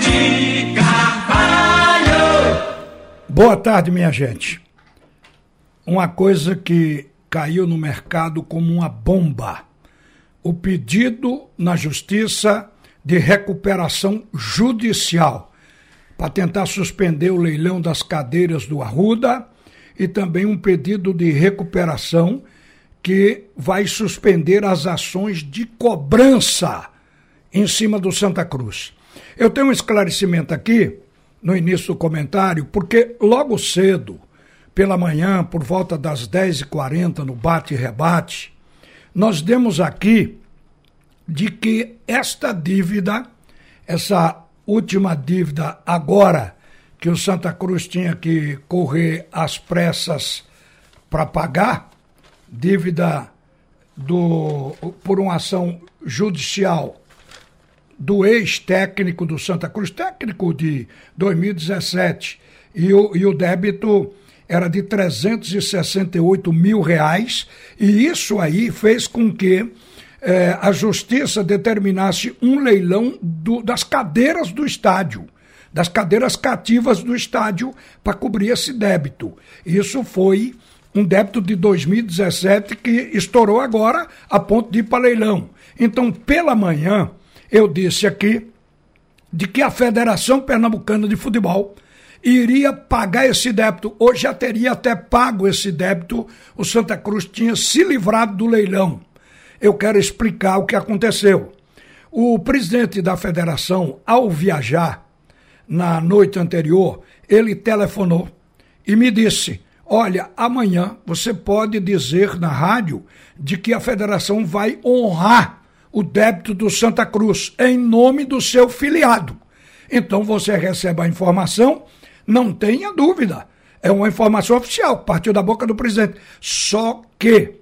de Carvalho. Boa tarde, minha gente. Uma coisa que caiu no mercado como uma bomba. O pedido na justiça de recuperação judicial para tentar suspender o leilão das cadeiras do Arruda e também um pedido de recuperação que vai suspender as ações de cobrança em cima do Santa Cruz. Eu tenho um esclarecimento aqui no início do comentário, porque logo cedo, pela manhã, por volta das 10h40, no bate e rebate, nós demos aqui de que esta dívida, essa última dívida agora, que o Santa Cruz tinha que correr às pressas para pagar, dívida do, por uma ação judicial do ex-técnico do Santa Cruz, técnico de 2017, e o, e o débito era de 368 mil reais, e isso aí fez com que eh, a justiça determinasse um leilão do, das cadeiras do estádio, das cadeiras cativas do estádio, para cobrir esse débito. Isso foi um débito de 2017 que estourou agora a ponto de ir para leilão. Então, pela manhã, eu disse aqui de que a Federação Pernambucana de Futebol iria pagar esse débito. Hoje já teria até pago esse débito. O Santa Cruz tinha se livrado do leilão. Eu quero explicar o que aconteceu. O presidente da federação, ao viajar na noite anterior, ele telefonou e me disse: Olha, amanhã você pode dizer na rádio de que a federação vai honrar o débito do Santa Cruz em nome do seu filiado. Então você recebe a informação, não tenha dúvida. É uma informação oficial, partiu da boca do presidente. Só que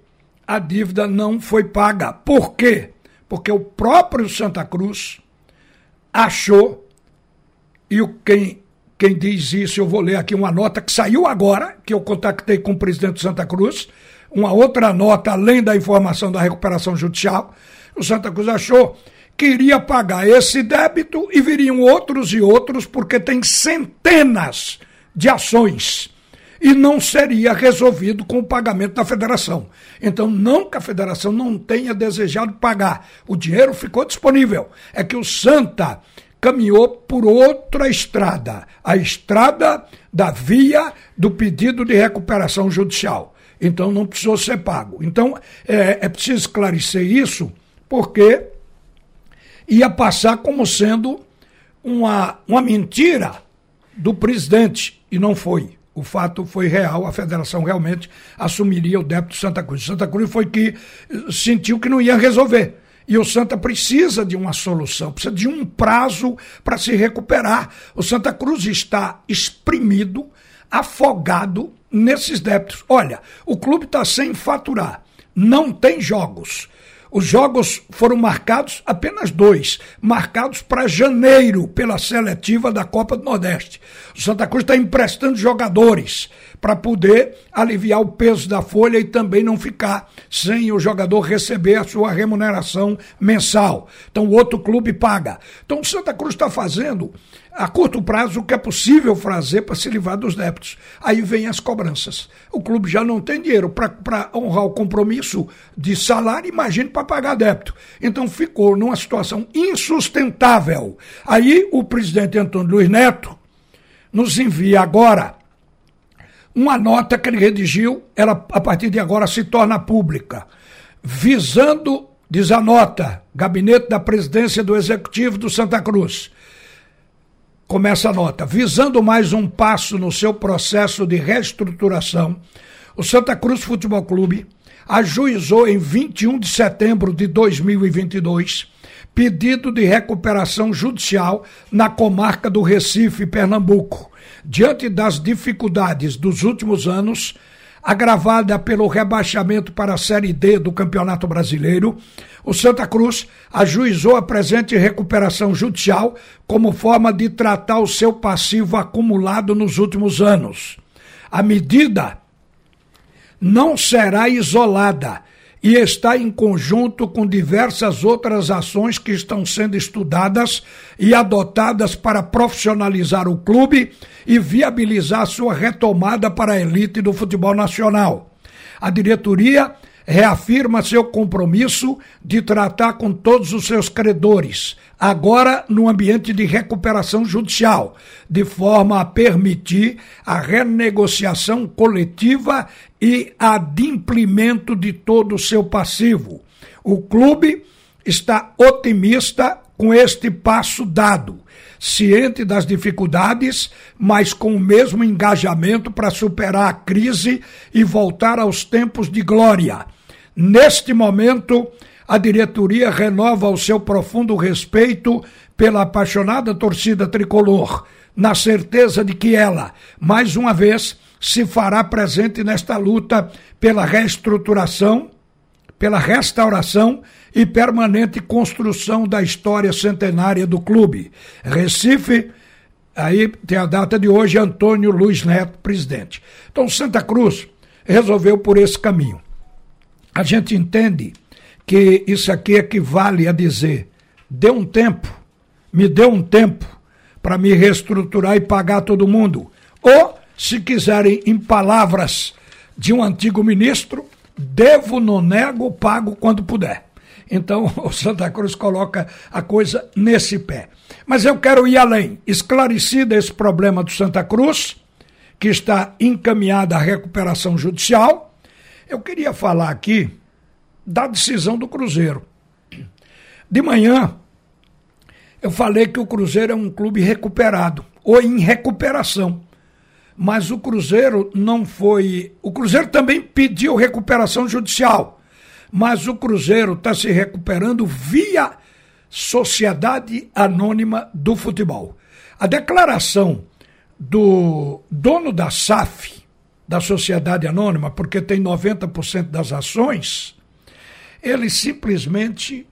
a dívida não foi paga. Por quê? Porque o próprio Santa Cruz achou, e quem, quem diz isso, eu vou ler aqui uma nota que saiu agora, que eu contactei com o presidente do Santa Cruz, uma outra nota além da informação da recuperação judicial, o Santa Cruz achou que iria pagar esse débito e viriam outros e outros, porque tem centenas de ações. E não seria resolvido com o pagamento da federação. Então, não que a federação não tenha desejado pagar. O dinheiro ficou disponível. É que o Santa caminhou por outra estrada a estrada da via do pedido de recuperação judicial. Então, não precisou ser pago. Então, é, é preciso esclarecer isso porque ia passar como sendo uma, uma mentira do presidente, e não foi. O fato foi real, a federação realmente assumiria o débito de Santa Cruz. Santa Cruz foi que eh, sentiu que não ia resolver. E o Santa precisa de uma solução, precisa de um prazo para se recuperar. O Santa Cruz está exprimido, afogado nesses débitos. Olha, o clube está sem faturar, não tem jogos. Os jogos foram marcados, apenas dois, marcados para janeiro pela seletiva da Copa do Nordeste. O Santa Cruz está emprestando jogadores para poder aliviar o peso da folha e também não ficar sem o jogador receber a sua remuneração mensal. Então o outro clube paga. Então o Santa Cruz está fazendo a curto prazo o que é possível fazer para se livrar dos débitos. Aí vem as cobranças. O clube já não tem dinheiro para honrar o compromisso de salário, imagine para pagar débito. Então ficou numa situação insustentável. Aí o presidente Antônio Luiz Neto nos envia agora uma nota que ele redigiu, ela a partir de agora se torna pública, visando, diz a nota, Gabinete da Presidência do Executivo do Santa Cruz Começa a nota. Visando mais um passo no seu processo de reestruturação, o Santa Cruz Futebol Clube ajuizou em 21 de setembro de 2022 pedido de recuperação judicial na comarca do Recife, Pernambuco. Diante das dificuldades dos últimos anos, agravada pelo rebaixamento para a Série D do Campeonato Brasileiro, o Santa Cruz ajuizou a presente recuperação judicial como forma de tratar o seu passivo acumulado nos últimos anos. A medida não será isolada e está em conjunto com diversas outras ações que estão sendo estudadas e adotadas para profissionalizar o clube e viabilizar sua retomada para a elite do futebol nacional. A diretoria reafirma seu compromisso de tratar com todos os seus credores, agora no ambiente de recuperação judicial, de forma a permitir a renegociação coletiva e adimplemento de todo o seu passivo. O clube está otimista com este passo dado, ciente das dificuldades, mas com o mesmo engajamento para superar a crise e voltar aos tempos de glória Neste momento, a diretoria renova o seu profundo respeito pela apaixonada torcida tricolor, na certeza de que ela, mais uma vez, se fará presente nesta luta pela reestruturação, pela restauração e permanente construção da história centenária do clube. Recife, aí tem a data de hoje, Antônio Luiz Neto, presidente. Então, Santa Cruz resolveu por esse caminho a gente entende que isso aqui equivale a dizer: dê um tempo, me dê um tempo para me reestruturar e pagar todo mundo. Ou, se quiserem, em palavras de um antigo ministro, devo, não nego, pago quando puder. Então, o Santa Cruz coloca a coisa nesse pé. Mas eu quero ir além. Esclarecido esse problema do Santa Cruz, que está encaminhada à recuperação judicial, eu queria falar aqui da decisão do Cruzeiro. De manhã, eu falei que o Cruzeiro é um clube recuperado, ou em recuperação. Mas o Cruzeiro não foi. O Cruzeiro também pediu recuperação judicial. Mas o Cruzeiro está se recuperando via Sociedade Anônima do Futebol. A declaração do dono da SAF, da Sociedade Anônima, porque tem 90% das ações, ele simplesmente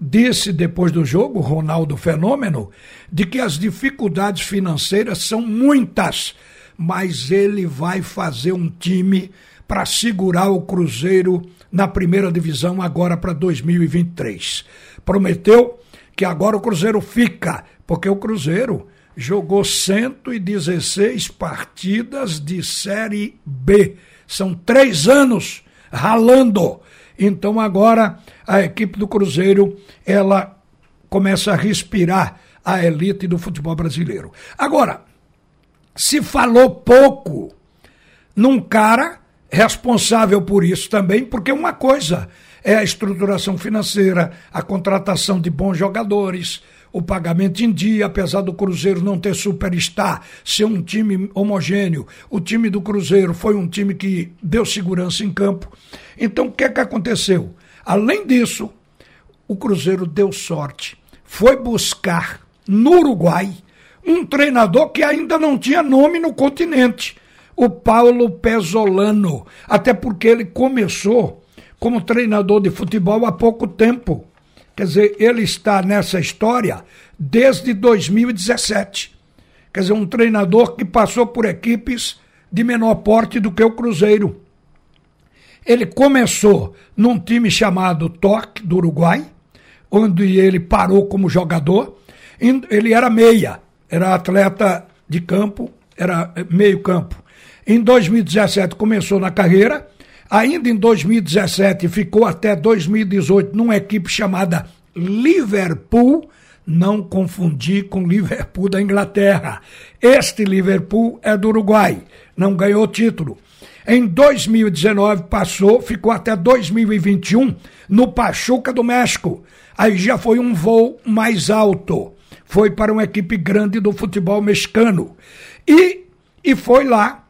disse depois do jogo, Ronaldo Fenômeno, de que as dificuldades financeiras são muitas, mas ele vai fazer um time para segurar o Cruzeiro na primeira divisão agora para 2023. Prometeu que agora o Cruzeiro fica, porque o Cruzeiro jogou 116 partidas de Série B. São três anos ralando. Então agora a equipe do Cruzeiro ela começa a respirar a elite do futebol brasileiro. Agora, se falou pouco num cara responsável por isso também, porque uma coisa é a estruturação financeira, a contratação de bons jogadores, o pagamento em dia, apesar do Cruzeiro não ter superstar, ser um time homogêneo. O time do Cruzeiro foi um time que deu segurança em campo. Então, o que é que aconteceu? Além disso, o Cruzeiro deu sorte. Foi buscar no Uruguai um treinador que ainda não tinha nome no continente, o Paulo Pesolano, até porque ele começou como treinador de futebol há pouco tempo. Quer dizer, ele está nessa história desde 2017. Quer dizer, um treinador que passou por equipes de menor porte do que o Cruzeiro. Ele começou num time chamado Torque, do Uruguai, onde ele parou como jogador. Ele era meia, era atleta de campo, era eh, meio campo. Em 2017 começou na carreira Ainda em 2017 ficou até 2018 numa equipe chamada Liverpool, não confundir com Liverpool da Inglaterra. Este Liverpool é do Uruguai, não ganhou título. Em 2019 passou, ficou até 2021 no Pachuca do México. Aí já foi um voo mais alto. Foi para uma equipe grande do futebol mexicano. E, e foi lá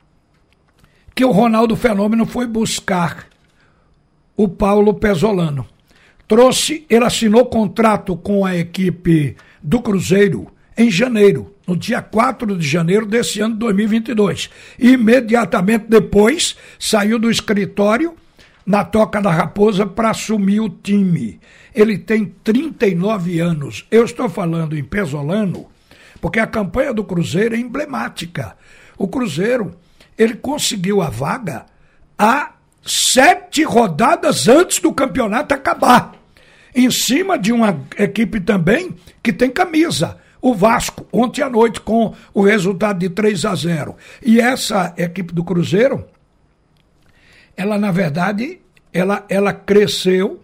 que o Ronaldo Fenômeno foi buscar o Paulo Pesolano. Trouxe, ele assinou contrato com a equipe do Cruzeiro em janeiro, no dia 4 de janeiro desse ano de 2022. E imediatamente depois saiu do escritório na Toca da Raposa para assumir o time. Ele tem 39 anos. Eu estou falando em Pesolano porque a campanha do Cruzeiro é emblemática. O Cruzeiro ele conseguiu a vaga há sete rodadas antes do campeonato acabar. Em cima de uma equipe também que tem camisa. O Vasco, ontem à noite, com o resultado de 3 a 0. E essa equipe do Cruzeiro, ela, na verdade, ela, ela cresceu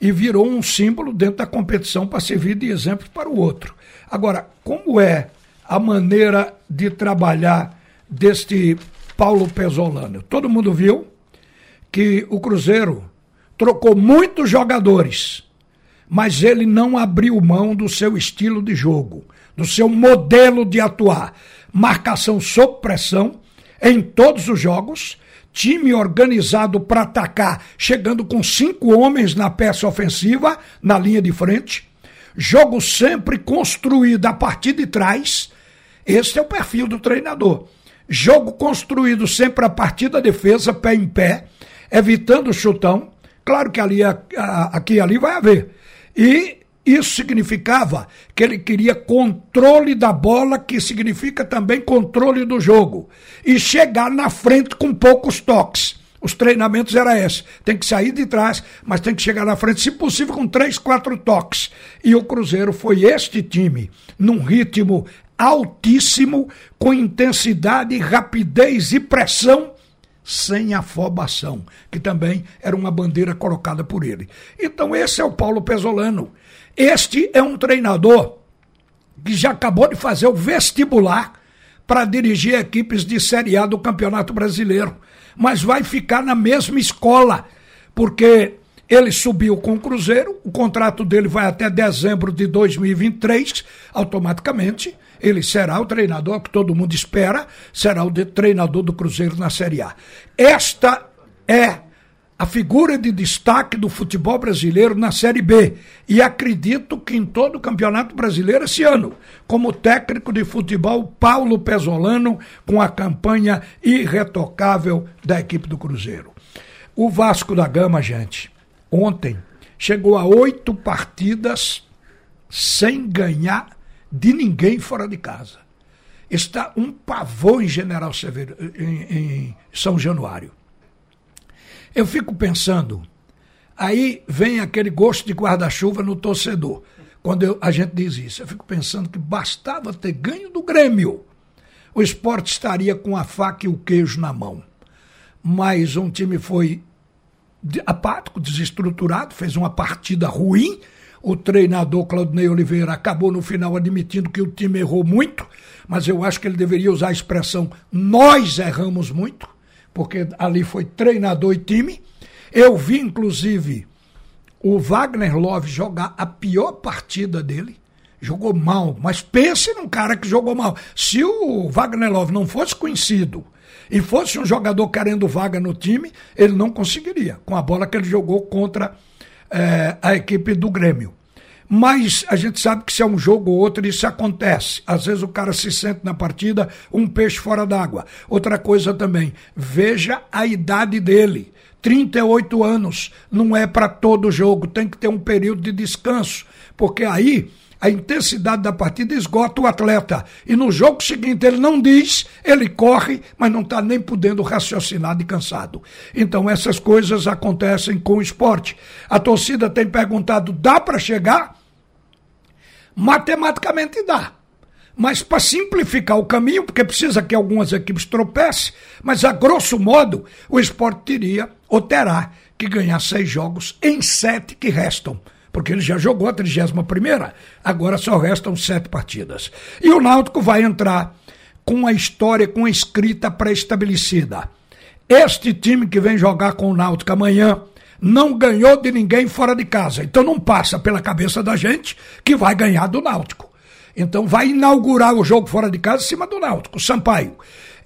e virou um símbolo dentro da competição para servir de exemplo para o outro. Agora, como é a maneira de trabalhar deste Paulo Pesolano? Todo mundo viu que o Cruzeiro trocou muitos jogadores, mas ele não abriu mão do seu estilo de jogo, do seu modelo de atuar. Marcação sob pressão em todos os jogos, time organizado para atacar, chegando com cinco homens na peça ofensiva, na linha de frente, jogo sempre construído a partir de trás. Esse é o perfil do treinador. Jogo construído sempre a partir da defesa, pé em pé, evitando o chutão. Claro que ali, aqui e ali vai haver. E isso significava que ele queria controle da bola, que significa também controle do jogo. E chegar na frente com poucos toques. Os treinamentos era esse. Tem que sair de trás, mas tem que chegar na frente, se possível, com três, quatro toques. E o Cruzeiro foi este time, num ritmo altíssimo, com intensidade, rapidez e pressão sem afobação, que também era uma bandeira colocada por ele. Então, esse é o Paulo Pesolano. Este é um treinador que já acabou de fazer o vestibular para dirigir equipes de Série A do Campeonato Brasileiro, mas vai ficar na mesma escola, porque ele subiu com o Cruzeiro, o contrato dele vai até dezembro de 2023, automaticamente ele será o treinador que todo mundo espera, será o treinador do Cruzeiro na Série A. Esta é a figura de destaque do futebol brasileiro na Série B. E acredito que em todo o Campeonato Brasileiro esse ano, como técnico de futebol, Paulo Pesolano, com a campanha irretocável da equipe do Cruzeiro. O Vasco da Gama, gente, ontem chegou a oito partidas sem ganhar de ninguém fora de casa. Está um pavor em General Severo, em, em São Januário. Eu fico pensando, aí vem aquele gosto de guarda-chuva no torcedor, quando eu, a gente diz isso. Eu fico pensando que bastava ter ganho do Grêmio. O esporte estaria com a faca e o queijo na mão. Mas um time foi apático, desestruturado, fez uma partida ruim o treinador Claudinei Oliveira acabou no final admitindo que o time errou muito, mas eu acho que ele deveria usar a expressão nós erramos muito, porque ali foi treinador e time. Eu vi, inclusive, o Wagner Love jogar a pior partida dele. Jogou mal, mas pense num cara que jogou mal. Se o Wagner Love não fosse conhecido e fosse um jogador querendo vaga no time, ele não conseguiria, com a bola que ele jogou contra é, a equipe do Grêmio. Mas a gente sabe que se é um jogo ou outro, isso acontece. Às vezes o cara se sente na partida um peixe fora d'água. Outra coisa também, veja a idade dele. 38 anos não é para todo jogo, tem que ter um período de descanso, porque aí a intensidade da partida esgota o atleta. E no jogo seguinte ele não diz, ele corre, mas não está nem podendo raciocinar de cansado. Então essas coisas acontecem com o esporte. A torcida tem perguntado: dá para chegar? Matematicamente dá. Mas para simplificar o caminho, porque precisa que algumas equipes tropecem, mas a grosso modo o esporte teria ou terá que ganhar seis jogos em sete que restam porque ele já jogou a 31 primeira, agora só restam sete partidas. E o Náutico vai entrar com a história, com a escrita pré-estabelecida. Este time que vem jogar com o Náutico amanhã não ganhou de ninguém fora de casa. Então não passa pela cabeça da gente que vai ganhar do Náutico. Então vai inaugurar o jogo fora de casa em cima do Náutico, Sampaio.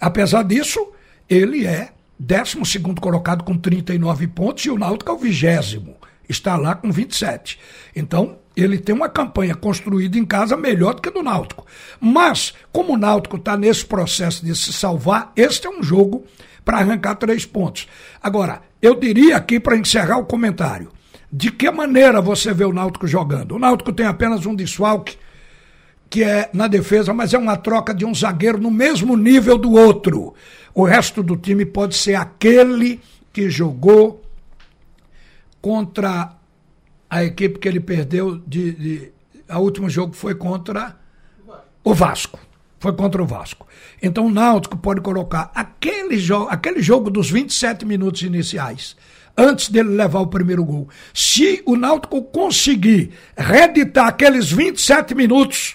Apesar disso, ele é 12 colocado com 39 pontos e o Náutico é o vigésimo está lá com 27. Então, ele tem uma campanha construída em casa melhor do que a do Náutico. Mas, como o Náutico está nesse processo de se salvar, este é um jogo para arrancar três pontos. Agora, eu diria aqui para encerrar o comentário: de que maneira você vê o Náutico jogando? O Náutico tem apenas um desfalque, que é na defesa, mas é uma troca de um zagueiro no mesmo nível do outro. O resto do time pode ser aquele que jogou contra a equipe que ele perdeu de, de a último jogo foi contra o Vasco. Foi contra o Vasco. Então o Náutico pode colocar aquele, jo aquele jogo dos 27 minutos iniciais, antes dele levar o primeiro gol. Se o Náutico conseguir reeditar aqueles 27 minutos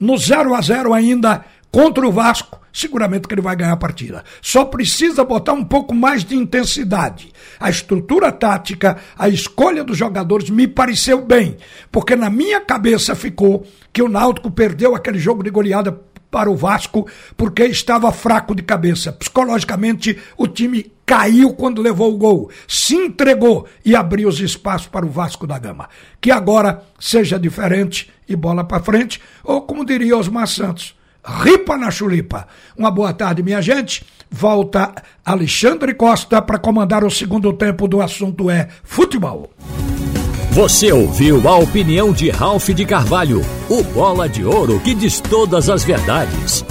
no 0 a 0 ainda contra o Vasco, seguramente que ele vai ganhar a partida. Só precisa botar um pouco mais de intensidade. A estrutura tática, a escolha dos jogadores me pareceu bem, porque na minha cabeça ficou que o Náutico perdeu aquele jogo de goleada para o Vasco porque estava fraco de cabeça. Psicologicamente, o time caiu quando levou o gol, se entregou e abriu os espaços para o Vasco da Gama. Que agora seja diferente e bola para frente, ou como diria Osmar Santos, ripa na chulipa. Uma boa tarde, minha gente. Volta Alexandre Costa para comandar o segundo tempo do assunto é futebol. Você ouviu a opinião de Ralph de Carvalho, o bola de ouro que diz todas as verdades.